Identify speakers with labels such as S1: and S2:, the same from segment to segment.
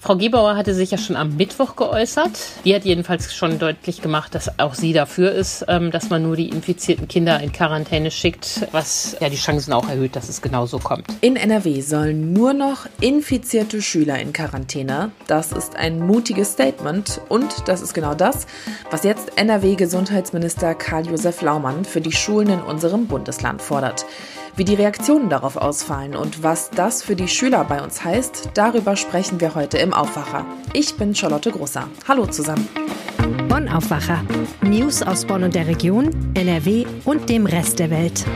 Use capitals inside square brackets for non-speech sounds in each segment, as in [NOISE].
S1: Frau Gebauer hatte sich ja schon am Mittwoch geäußert. Die hat jedenfalls schon deutlich gemacht, dass auch sie dafür ist, ähm, dass man nur die infizierten Kinder in Quarantäne schickt, was ja die Chancen auch erhöht, dass es genauso kommt.
S2: In NRW sollen nur noch infizierte Schüler in Quarantäne. Das ist ein mutiges Statement und das ist genau das, was jetzt NRW-Gesundheitsminister Karl-Josef Laumann für die Schulen in unserem Bundesland fordert. Wie die Reaktionen darauf ausfallen und was das für die Schüler bei uns heißt, darüber sprechen wir heute im Aufwacher. Ich bin Charlotte Grosser. Hallo zusammen.
S3: Bonn Aufwacher. News aus Bonn und der Region, NRW und dem Rest der Welt.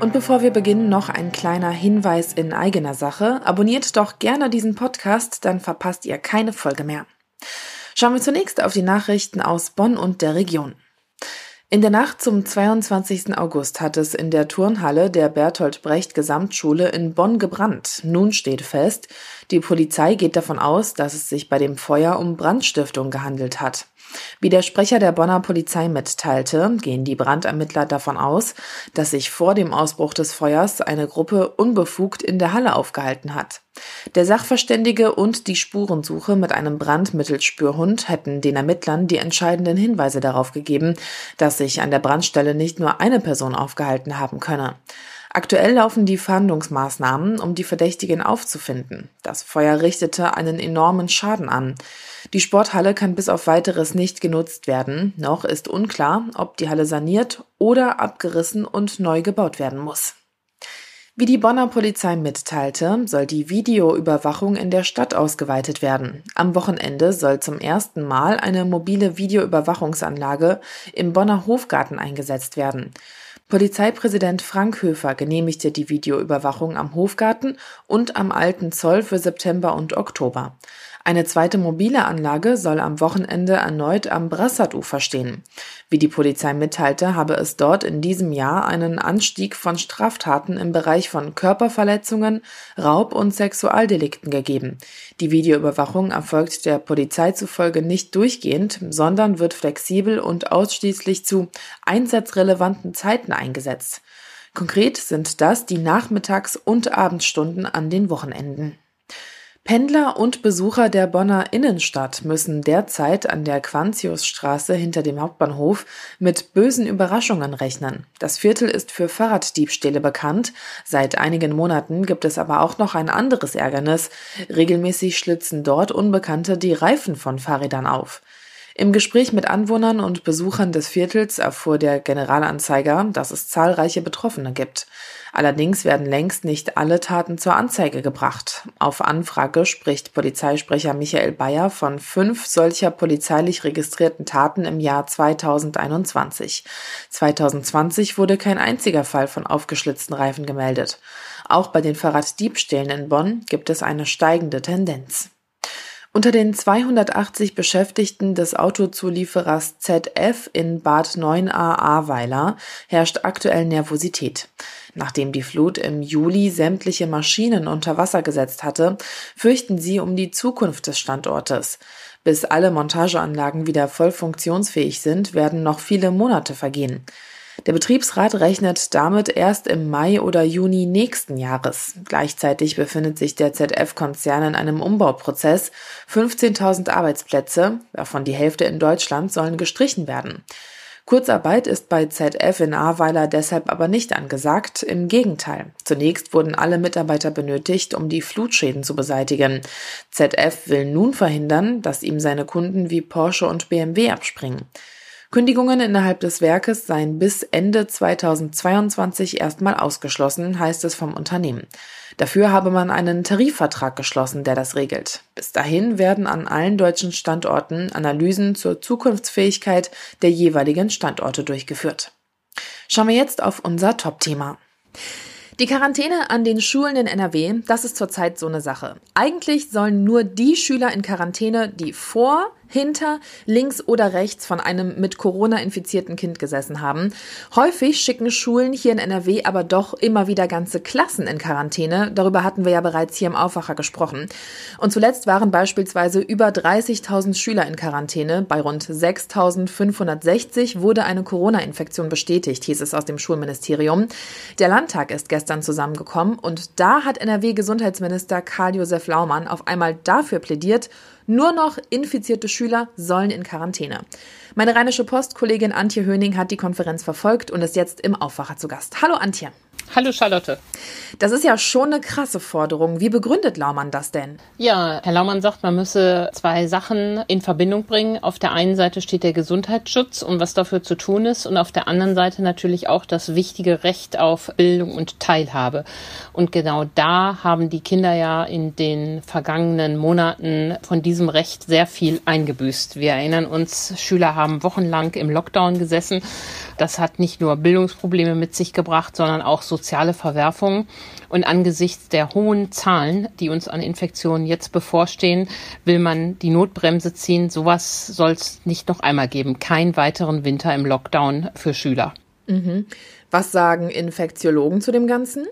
S2: Und bevor wir beginnen, noch ein kleiner Hinweis in eigener Sache. Abonniert doch gerne diesen Podcast, dann verpasst ihr keine Folge mehr. Schauen wir zunächst auf die Nachrichten aus Bonn und der Region. In der Nacht zum 22. August hat es in der Turnhalle der Bertolt Brecht Gesamtschule in Bonn gebrannt. Nun steht fest, die Polizei geht davon aus, dass es sich bei dem Feuer um Brandstiftung gehandelt hat. Wie der Sprecher der Bonner Polizei mitteilte, gehen die Brandermittler davon aus, dass sich vor dem Ausbruch des Feuers eine Gruppe unbefugt in der Halle aufgehalten hat. Der Sachverständige und die Spurensuche mit einem Brandmittelspürhund hätten den Ermittlern die entscheidenden Hinweise darauf gegeben, dass sich an der Brandstelle nicht nur eine Person aufgehalten haben könne. Aktuell laufen die Fahndungsmaßnahmen, um die Verdächtigen aufzufinden. Das Feuer richtete einen enormen Schaden an. Die Sporthalle kann bis auf weiteres nicht genutzt werden. Noch ist unklar, ob die Halle saniert oder abgerissen und neu gebaut werden muss. Wie die Bonner Polizei mitteilte, soll die Videoüberwachung in der Stadt ausgeweitet werden. Am Wochenende soll zum ersten Mal eine mobile Videoüberwachungsanlage im Bonner Hofgarten eingesetzt werden. Polizeipräsident Frank Höfer genehmigte die Videoüberwachung am Hofgarten und am Alten Zoll für September und Oktober. Eine zweite mobile Anlage soll am Wochenende erneut am Brassadufer stehen. Wie die Polizei mitteilte, habe es dort in diesem Jahr einen Anstieg von Straftaten im Bereich von Körperverletzungen, Raub und Sexualdelikten gegeben. Die Videoüberwachung erfolgt der Polizei zufolge nicht durchgehend, sondern wird flexibel und ausschließlich zu einsatzrelevanten Zeiten eingesetzt. Konkret sind das die Nachmittags- und Abendstunden an den Wochenenden. Pendler und Besucher der Bonner Innenstadt müssen derzeit an der Quantiusstraße hinter dem Hauptbahnhof mit bösen Überraschungen rechnen. Das Viertel ist für Fahrraddiebstähle bekannt. Seit einigen Monaten gibt es aber auch noch ein anderes Ärgernis. Regelmäßig schlitzen dort Unbekannte die Reifen von Fahrrädern auf. Im Gespräch mit Anwohnern und Besuchern des Viertels erfuhr der Generalanzeiger, dass es zahlreiche Betroffene gibt. Allerdings werden längst nicht alle Taten zur Anzeige gebracht. Auf Anfrage spricht Polizeisprecher Michael Bayer von fünf solcher polizeilich registrierten Taten im Jahr 2021. 2020 wurde kein einziger Fall von aufgeschlitzten Reifen gemeldet. Auch bei den Fahrraddiebstählen in Bonn gibt es eine steigende Tendenz. Unter den 280 Beschäftigten des Autozulieferers ZF in Bad 9a Ahrweiler herrscht aktuell Nervosität. Nachdem die Flut im Juli sämtliche Maschinen unter Wasser gesetzt hatte, fürchten sie um die Zukunft des Standortes. Bis alle Montageanlagen wieder voll funktionsfähig sind, werden noch viele Monate vergehen. Der Betriebsrat rechnet damit erst im Mai oder Juni nächsten Jahres. Gleichzeitig befindet sich der ZF-Konzern in einem Umbauprozess. 15.000 Arbeitsplätze, davon die Hälfte in Deutschland, sollen gestrichen werden. Kurzarbeit ist bei ZF in Ahrweiler deshalb aber nicht angesagt, im Gegenteil. Zunächst wurden alle Mitarbeiter benötigt, um die Flutschäden zu beseitigen. ZF will nun verhindern, dass ihm seine Kunden wie Porsche und BMW abspringen. Kündigungen innerhalb des Werkes seien bis Ende 2022 erstmal ausgeschlossen, heißt es vom Unternehmen. Dafür habe man einen Tarifvertrag geschlossen, der das regelt. Bis dahin werden an allen deutschen Standorten Analysen zur Zukunftsfähigkeit der jeweiligen Standorte durchgeführt. Schauen wir jetzt auf unser Top-Thema. Die Quarantäne an den Schulen in NRW, das ist zurzeit so eine Sache. Eigentlich sollen nur die Schüler in Quarantäne, die vor hinter, links oder rechts von einem mit Corona infizierten Kind gesessen haben. Häufig schicken Schulen hier in NRW aber doch immer wieder ganze Klassen in Quarantäne. Darüber hatten wir ja bereits hier im Aufwacher gesprochen. Und zuletzt waren beispielsweise über 30.000 Schüler in Quarantäne. Bei rund 6.560 wurde eine Corona-Infektion bestätigt, hieß es aus dem Schulministerium. Der Landtag ist gestern zusammengekommen und da hat NRW-Gesundheitsminister Karl-Josef Laumann auf einmal dafür plädiert, nur noch infizierte Schüler sollen in Quarantäne. Meine Rheinische Post-Kollegin Antje Höning hat die Konferenz verfolgt und ist jetzt im Aufwacher zu Gast. Hallo Antje.
S1: Hallo Charlotte.
S2: Das ist ja schon eine krasse Forderung. Wie begründet Laumann das denn?
S1: Ja, Herr Laumann sagt, man müsse zwei Sachen in Verbindung bringen. Auf der einen Seite steht der Gesundheitsschutz und was dafür zu tun ist und auf der anderen Seite natürlich auch das wichtige Recht auf Bildung und Teilhabe. Und genau da haben die Kinder ja in den vergangenen Monaten von diesem Recht sehr viel eingebüßt. Wir erinnern uns, Schüler haben wochenlang im Lockdown gesessen. Das hat nicht nur Bildungsprobleme mit sich gebracht, sondern auch so soziale Verwerfungen. Und angesichts der hohen Zahlen, die uns an Infektionen jetzt bevorstehen, will man die Notbremse ziehen. Sowas soll es nicht noch einmal geben. Kein weiteren Winter im Lockdown für Schüler.
S2: Mhm. Was sagen Infektiologen zu dem Ganzen?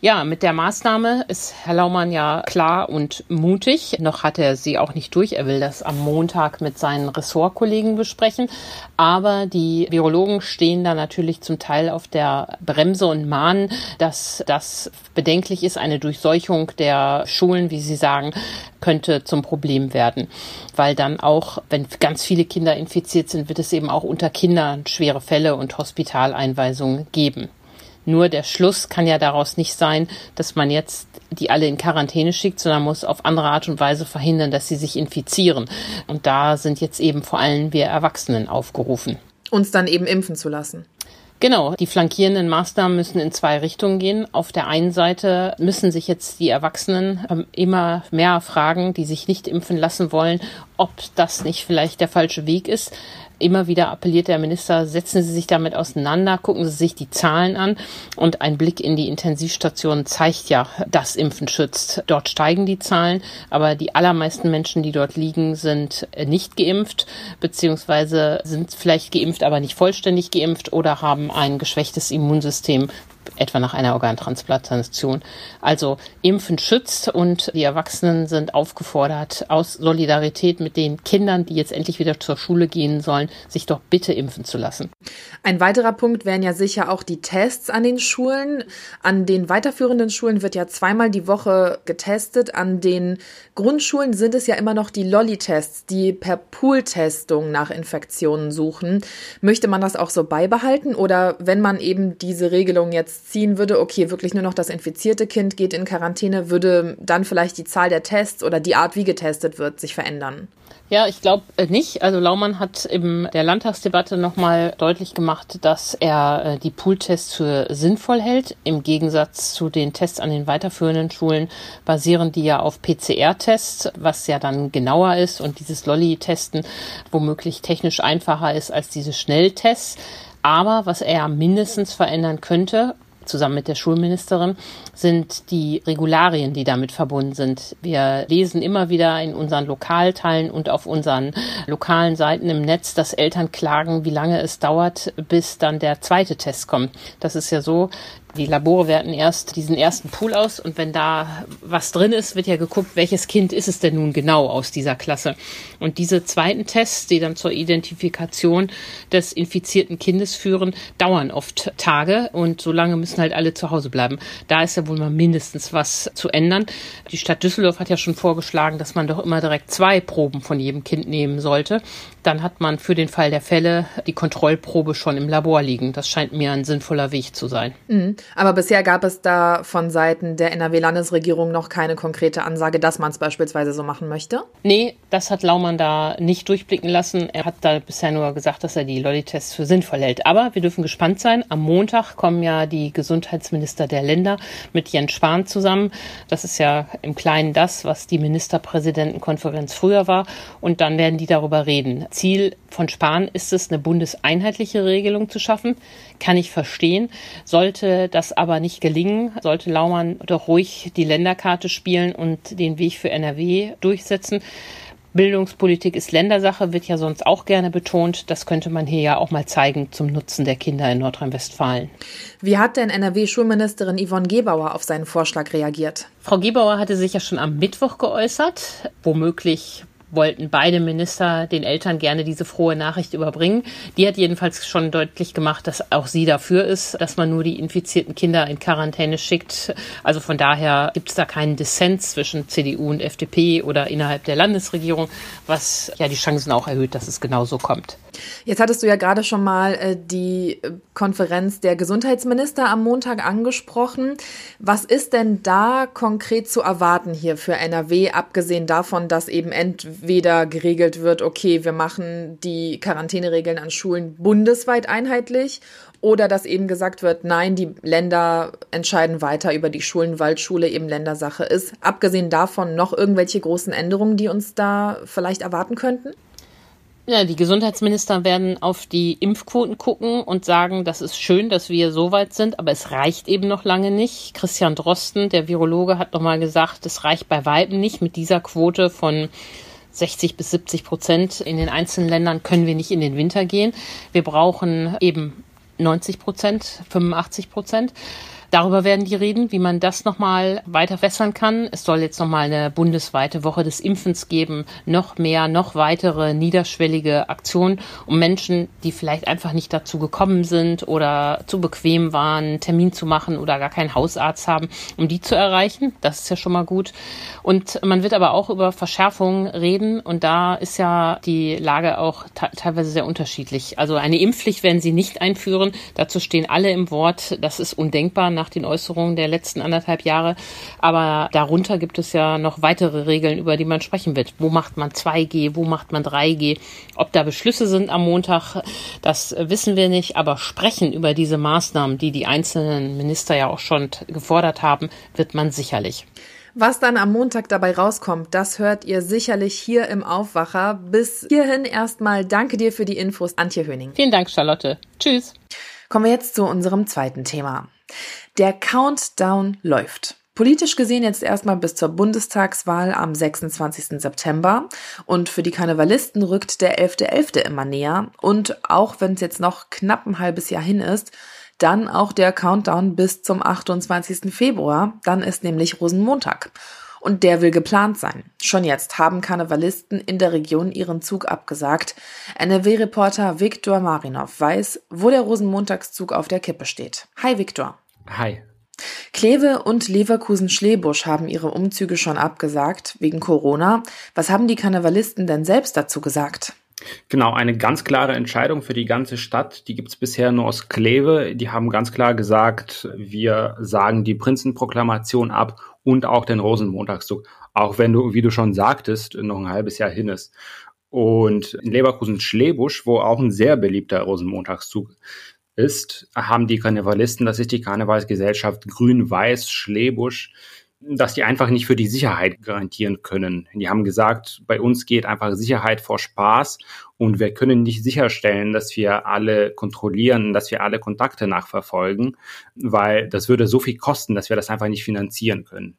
S1: Ja, mit der Maßnahme ist Herr Laumann ja klar und mutig. Noch hat er sie auch nicht durch. Er will das am Montag mit seinen Ressortkollegen besprechen. Aber die Virologen stehen da natürlich zum Teil auf der Bremse und mahnen, dass das bedenklich ist. Eine Durchseuchung der Schulen, wie sie sagen, könnte zum Problem werden. Weil dann auch, wenn ganz viele Kinder infiziert sind, wird es eben auch unter Kindern schwere Fälle und Hospitaleinweisungen geben. Nur der Schluss kann ja daraus nicht sein, dass man jetzt die alle in Quarantäne schickt, sondern muss auf andere Art und Weise verhindern, dass sie sich infizieren. Und da sind jetzt eben vor allem wir Erwachsenen aufgerufen.
S2: Uns dann eben impfen zu lassen.
S1: Genau, die flankierenden Maßnahmen müssen in zwei Richtungen gehen. Auf der einen Seite müssen sich jetzt die Erwachsenen ähm, immer mehr fragen, die sich nicht impfen lassen wollen, ob das nicht vielleicht der falsche Weg ist immer wieder appelliert der Minister, setzen Sie sich damit auseinander, gucken Sie sich die Zahlen an. Und ein Blick in die Intensivstationen zeigt ja, dass Impfen schützt. Dort steigen die Zahlen, aber die allermeisten Menschen, die dort liegen, sind nicht geimpft, beziehungsweise sind vielleicht geimpft, aber nicht vollständig geimpft oder haben ein geschwächtes Immunsystem, etwa nach einer Organtransplantation. Also Impfen schützt und die Erwachsenen sind aufgefordert, aus Solidarität mit den Kindern, die jetzt endlich wieder zur Schule gehen sollen, sich doch bitte impfen zu lassen.
S2: Ein weiterer Punkt wären ja sicher auch die Tests an den Schulen. An den weiterführenden Schulen wird ja zweimal die Woche getestet. An den Grundschulen sind es ja immer noch die Lolli-Tests, die per Pool-Testung nach Infektionen suchen. Möchte man das auch so beibehalten oder wenn man eben diese Regelung jetzt ziehen würde, okay, wirklich nur noch das infizierte Kind geht in Quarantäne, würde dann vielleicht die Zahl der Tests oder die Art, wie getestet wird, sich verändern?
S1: Ja, ich glaube äh, nicht. Also Laumann hat in der Landtagsdebatte nochmal deutlich gemacht, dass er äh, die Pooltests für sinnvoll hält. Im Gegensatz zu den Tests an den weiterführenden Schulen basieren die ja auf PCR-Tests, was ja dann genauer ist und dieses Lolli-Testen womöglich technisch einfacher ist als diese Schnelltests. Aber was er mindestens verändern könnte, zusammen mit der Schulministerin, sind die Regularien, die damit verbunden sind. Wir lesen immer wieder in unseren Lokalteilen und auf unseren lokalen Seiten im Netz, dass Eltern klagen, wie lange es dauert, bis dann der zweite Test kommt. Das ist ja so, die Labore werten erst diesen ersten Pool aus und wenn da was drin ist, wird ja geguckt, welches Kind ist es denn nun genau aus dieser Klasse. Und diese zweiten Tests, die dann zur Identifikation des infizierten Kindes führen, dauern oft Tage und so lange müssen halt alle zu Hause bleiben. Da ist ja wohl mal mindestens was zu ändern. Die Stadt Düsseldorf hat ja schon vorgeschlagen, dass man doch immer direkt zwei Proben von jedem Kind nehmen sollte. Dann hat man für den Fall der Fälle die Kontrollprobe schon im Labor liegen. Das scheint mir ein sinnvoller Weg zu sein.
S2: Mhm. Aber bisher gab es da von Seiten der NRW-Landesregierung noch keine konkrete Ansage, dass man es beispielsweise so machen möchte?
S1: Nee, das hat Laumann da nicht durchblicken lassen. Er hat da bisher nur gesagt, dass er die Lolli-Tests für sinnvoll hält. Aber wir dürfen gespannt sein. Am Montag kommen ja die Gesundheitsminister der Länder mit Jens Spahn zusammen. Das ist ja im Kleinen das, was die Ministerpräsidentenkonferenz früher war. Und dann werden die darüber reden. Ziel von Spahn ist es, eine bundeseinheitliche Regelung zu schaffen. Kann ich verstehen. Sollte das aber nicht gelingen, sollte Laumann doch ruhig die Länderkarte spielen und den Weg für NRW durchsetzen. Bildungspolitik ist Ländersache, wird ja sonst auch gerne betont. Das könnte man hier ja auch mal zeigen zum Nutzen der Kinder in Nordrhein-Westfalen.
S2: Wie hat denn NRW-Schulministerin Yvonne Gebauer auf seinen Vorschlag reagiert?
S1: Frau Gebauer hatte sich ja schon am Mittwoch geäußert. Womöglich wollten beide Minister den Eltern gerne diese frohe Nachricht überbringen. Die hat jedenfalls schon deutlich gemacht, dass auch sie dafür ist, dass man nur die infizierten Kinder in Quarantäne schickt. Also von daher gibt es da keinen Dissens zwischen CDU und FDP oder innerhalb der Landesregierung, was ja die Chancen auch erhöht, dass es genauso kommt.
S2: Jetzt hattest du ja gerade schon mal äh, die äh, Konferenz der Gesundheitsminister am Montag angesprochen. Was ist denn da konkret zu erwarten hier für NRW, abgesehen davon, dass eben entweder geregelt wird, okay, wir machen die Quarantäneregeln an Schulen bundesweit einheitlich oder dass eben gesagt wird, nein, die Länder entscheiden weiter über die Schulen, weil Schule eben Ländersache ist. Abgesehen davon noch irgendwelche großen Änderungen, die uns da vielleicht erwarten könnten?
S1: Ja, die Gesundheitsminister werden auf die Impfquoten gucken und sagen, das ist schön, dass wir so weit sind, aber es reicht eben noch lange nicht. Christian Drosten, der Virologe, hat nochmal gesagt, es reicht bei Weitem nicht. Mit dieser Quote von 60 bis 70 Prozent in den einzelnen Ländern können wir nicht in den Winter gehen. Wir brauchen eben 90 Prozent, 85 Prozent. Darüber werden die reden, wie man das nochmal weiter wässern kann. Es soll jetzt nochmal eine bundesweite Woche des Impfens geben, noch mehr, noch weitere niederschwellige Aktionen, um Menschen, die vielleicht einfach nicht dazu gekommen sind oder zu bequem waren, einen Termin zu machen oder gar keinen Hausarzt haben, um die zu erreichen. Das ist ja schon mal gut. Und man wird aber auch über Verschärfungen reden und da ist ja die Lage auch teilweise sehr unterschiedlich. Also eine Impfpflicht werden sie nicht einführen. Dazu stehen alle im Wort. Das ist undenkbar nach den Äußerungen der letzten anderthalb Jahre. Aber darunter gibt es ja noch weitere Regeln, über die man sprechen wird. Wo macht man 2G? Wo macht man 3G? Ob da Beschlüsse sind am Montag, das wissen wir nicht. Aber sprechen über diese Maßnahmen, die die einzelnen Minister ja auch schon gefordert haben, wird man sicherlich.
S2: Was dann am Montag dabei rauskommt, das hört ihr sicherlich hier im Aufwacher. Bis hierhin erstmal danke dir für die Infos, Antje Höning.
S1: Vielen Dank, Charlotte. Tschüss.
S2: Kommen wir jetzt zu unserem zweiten Thema. Der Countdown läuft. Politisch gesehen jetzt erstmal bis zur Bundestagswahl am 26. September. Und für die Karnevalisten rückt der 11.11. .11. immer näher. Und auch wenn es jetzt noch knapp ein halbes Jahr hin ist, dann auch der Countdown bis zum 28. Februar. Dann ist nämlich Rosenmontag. Und der will geplant sein. Schon jetzt haben Karnevalisten in der Region ihren Zug abgesagt. NRW-Reporter Viktor Marinov weiß, wo der Rosenmontagszug auf der Kippe steht. Hi Viktor.
S4: Hi.
S2: Kleve und Leverkusen-Schlebusch haben ihre Umzüge schon abgesagt wegen Corona. Was haben die Karnevalisten denn selbst dazu gesagt?
S4: Genau, eine ganz klare Entscheidung für die ganze Stadt. Die gibt es bisher nur aus Kleve. Die haben ganz klar gesagt, wir sagen die Prinzenproklamation ab und auch den Rosenmontagszug. Auch wenn du, wie du schon sagtest, noch ein halbes Jahr hin ist. Und in Leverkusen-Schlebusch, wo auch ein sehr beliebter Rosenmontagszug ist, haben die Karnevalisten, das ist die Karnevalsgesellschaft Grün-Weiß Schlebusch, dass die einfach nicht für die Sicherheit garantieren können. Die haben gesagt, bei uns geht einfach Sicherheit vor Spaß und wir können nicht sicherstellen, dass wir alle kontrollieren, dass wir alle Kontakte nachverfolgen, weil das würde so viel kosten, dass wir das einfach nicht finanzieren können.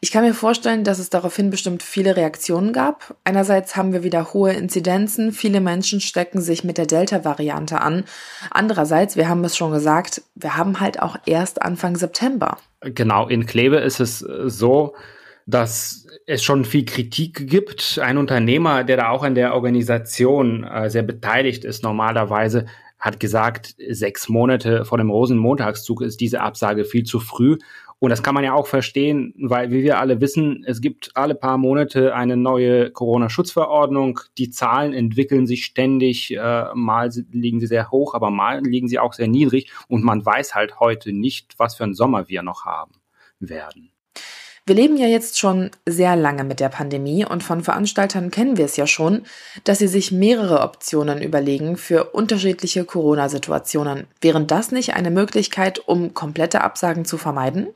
S2: Ich kann mir vorstellen, dass es daraufhin bestimmt viele Reaktionen gab. Einerseits haben wir wieder hohe Inzidenzen, viele Menschen stecken sich mit der Delta-Variante an. Andererseits, wir haben es schon gesagt, wir haben halt auch erst Anfang September.
S4: Genau, in Kleve ist es äh, so, dass es schon viel Kritik gibt. Ein Unternehmer, der da auch an der Organisation äh, sehr beteiligt ist, normalerweise hat gesagt, sechs Monate vor dem Rosenmontagszug ist diese Absage viel zu früh. Und das kann man ja auch verstehen, weil, wie wir alle wissen, es gibt alle paar Monate eine neue Corona-Schutzverordnung. Die Zahlen entwickeln sich ständig. Äh, mal liegen sie sehr hoch, aber mal liegen sie auch sehr niedrig. Und man weiß halt heute nicht, was für einen Sommer wir noch haben werden.
S2: Wir leben ja jetzt schon sehr lange mit der Pandemie und von Veranstaltern kennen wir es ja schon, dass sie sich mehrere Optionen überlegen für unterschiedliche Corona-Situationen. Wären das nicht eine Möglichkeit, um komplette Absagen zu vermeiden?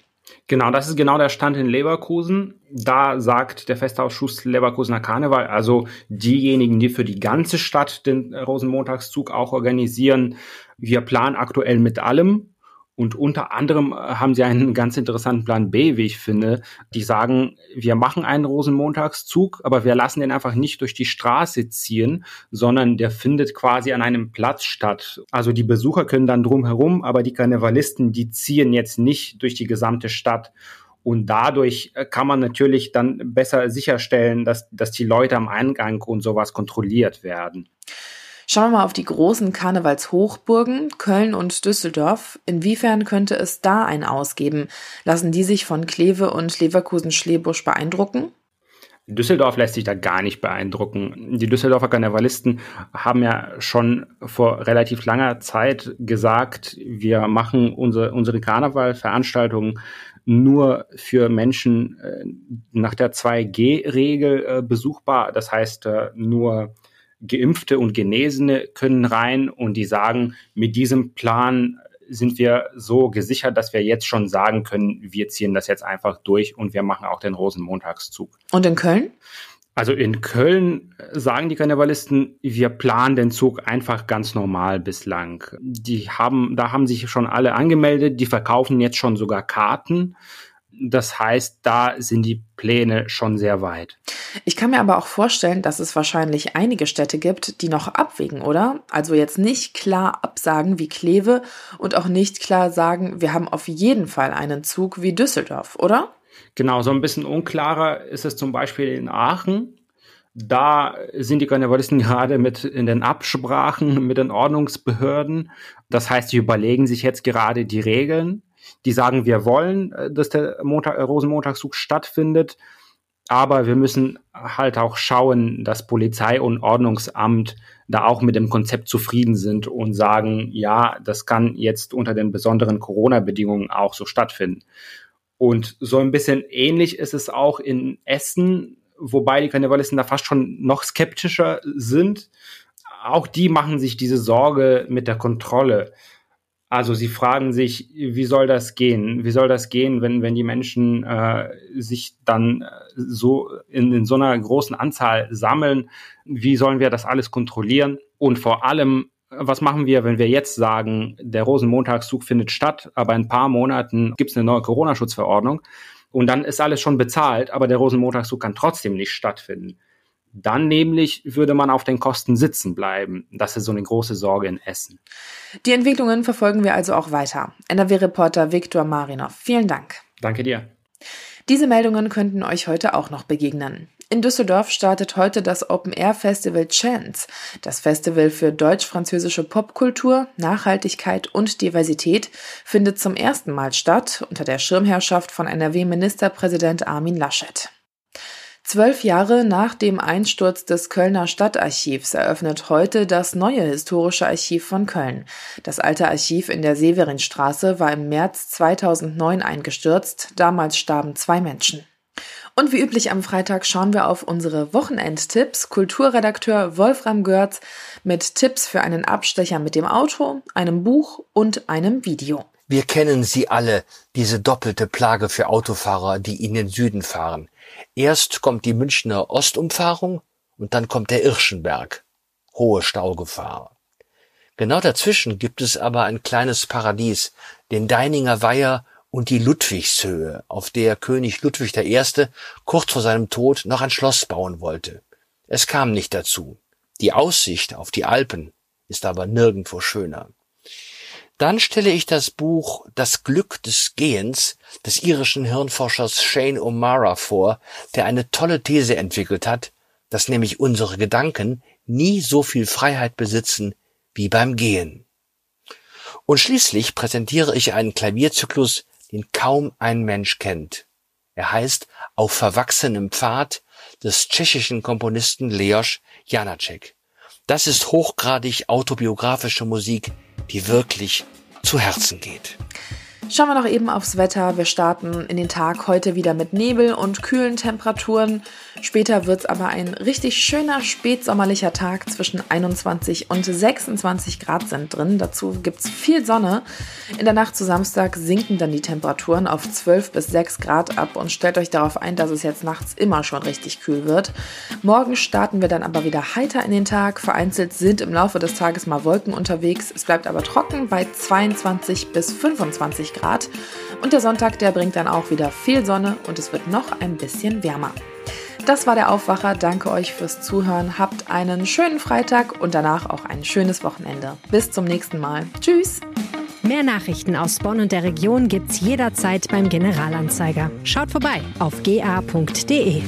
S4: Genau, das ist genau der Stand in Leverkusen. Da sagt der Festausschuss Leverkusener Karneval, also diejenigen, die für die ganze Stadt den Rosenmontagszug auch organisieren, wir planen aktuell mit allem Und unter anderem äh, haben sie einen ganz interessanten Plan B, wie ich finde. Die sagen, wir machen einen Rosenmontagszug, aber wir lassen den einfach nicht durch die Straße ziehen, sondern der findet quasi an einem Platz statt. Also die Besucher können dann drumherum, aber die Karnevalisten, die ziehen jetzt nicht durch die gesamte Stadt. Und dadurch äh, kann man natürlich dann besser sicherstellen, dass, dass die Leute am Eingang und sowas kontrolliert werden.
S2: Schauen wir mal auf die großen Karnevalshochburgen Köln und Düsseldorf. Inwiefern könnte es da ein Ausgeben? Lassen die sich von Kleve und Leverkusen-Schlebusch beeindrucken?
S4: Düsseldorf lässt sich da gar nicht beeindrucken. Die Düsseldorfer Karnevalisten haben ja schon vor relativ langer Zeit gesagt, wir machen unsere, unsere Karnevalveranstaltungen nur für Menschen äh, nach der 2G-Regel äh, besuchbar. Das heißt, äh, nur Geimpfte und Genesene können rein und die sagen, mit diesem Plan sind wir so gesichert, dass wir jetzt schon sagen können, wir ziehen das jetzt einfach durch und wir machen auch den Rosenmontagszug.
S2: Und in Köln?
S4: Also in Köln sagen die Karnevalisten, wir planen den Zug einfach ganz normal bislang. Die haben, da haben sich schon alle angemeldet, die verkaufen jetzt schon sogar Karten. Das heißt, da sind die Pläne schon sehr weit.
S2: Ich kann mir aber auch vorstellen, dass es wahrscheinlich einige Städte gibt, die noch abwägen, oder? Also jetzt nicht klar absagen wie Kleve und auch nicht klar sagen, wir haben auf jeden Fall einen Zug wie Düsseldorf, oder?
S4: Genau, so ein bisschen unklarer ist es zum Beispiel in Aachen. Da sind die Karnevalisten [LAUGHS] gerade mit in den Absprachen mit den Ordnungsbehörden. Das heißt, sie überlegen sich jetzt gerade die Regeln die sagen, wir wollen, äh, dass der Montag, äh, Rosenmontagszug stattfindet, aber wir müssen halt auch schauen, dass Polizei und Ordnungsamt da auch mit dem Konzept zufrieden sind und sagen, ja, das kann jetzt unter den besonderen Corona-Bedingungen auch so stattfinden. Und so ein bisschen ähnlich ist es auch in Essen, wobei die Karnevalisten da fast schon noch skeptischer sind. Auch die machen sich diese Sorge mit der Kontrolle. Also sie fragen sich, wie soll das gehen? Wie soll das gehen, wenn, wenn die Menschen äh, sich dann äh, so in, in so einer großen Anzahl sammeln? Wie sollen wir das alles kontrollieren? Und vor allem, was machen wir, wenn wir jetzt sagen, der Rosenmontagszug findet statt, aber in ein paar Monaten gibt es eine neue Corona-Schutzverordnung und dann ist alles schon bezahlt, aber der Rosenmontagszug kann trotzdem nicht stattfinden. Dann nämlich würde man auf den Kosten sitzen bleiben. Das ist so eine große Sorge in Essen.
S2: Die Entwicklungen verfolgen wir also auch weiter. NRW-Reporter Viktor Marinov, vielen Dank.
S4: Danke dir.
S2: Diese Meldungen könnten euch heute auch noch begegnen. In Düsseldorf startet heute das Open Air Festival Chance, das Festival für deutsch-französische Popkultur, Nachhaltigkeit und Diversität, findet zum ersten Mal statt unter der Schirmherrschaft von NRW-Ministerpräsident Armin Laschet. Zwölf Jahre nach dem Einsturz des Kölner Stadtarchivs eröffnet heute das neue historische Archiv von Köln. Das alte Archiv in der Severinstraße war im März 2009 eingestürzt. Damals starben zwei Menschen. Und wie üblich am Freitag schauen wir auf unsere Wochenendtipps. Kulturredakteur Wolfram Görz mit Tipps für einen Abstecher mit dem Auto, einem Buch und einem Video.
S5: Wir kennen sie alle, diese doppelte Plage für Autofahrer, die in den Süden fahren. Erst kommt die Münchner Ostumfahrung und dann kommt der Irschenberg. Hohe Staugefahr. Genau dazwischen gibt es aber ein kleines Paradies, den Deininger Weiher und die Ludwigshöhe, auf der König Ludwig I. kurz vor seinem Tod noch ein Schloss bauen wollte. Es kam nicht dazu. Die Aussicht auf die Alpen ist aber nirgendwo schöner. Dann stelle ich das Buch Das Glück des Gehens des irischen Hirnforschers Shane O'Mara vor, der eine tolle These entwickelt hat, dass nämlich unsere Gedanken nie so viel Freiheit besitzen wie beim Gehen. Und schließlich präsentiere ich einen Klavierzyklus, den kaum ein Mensch kennt. Er heißt Auf verwachsenem Pfad des tschechischen Komponisten Leos Janacek. Das ist hochgradig autobiografische Musik, die wirklich zu Herzen geht.
S2: Schauen wir noch eben aufs Wetter. Wir starten in den Tag heute wieder mit Nebel und kühlen Temperaturen. Später wird es aber ein richtig schöner spätsommerlicher Tag zwischen 21 und 26 Grad sind drin. Dazu gibt es viel Sonne. In der Nacht zu Samstag sinken dann die Temperaturen auf 12 bis 6 Grad ab und stellt euch darauf ein, dass es jetzt nachts immer schon richtig kühl wird. Morgen starten wir dann aber wieder heiter in den Tag. Vereinzelt sind im Laufe des Tages mal Wolken unterwegs. Es bleibt aber trocken bei 22 bis 25 Grad. Und der Sonntag, der bringt dann auch wieder viel Sonne und es wird noch ein bisschen wärmer. Das war der Aufwacher. Danke euch fürs Zuhören. Habt einen schönen Freitag und danach auch ein schönes Wochenende. Bis zum nächsten Mal. Tschüss.
S3: Mehr Nachrichten aus Bonn und der Region gibt's jederzeit beim Generalanzeiger. Schaut vorbei auf ga.de.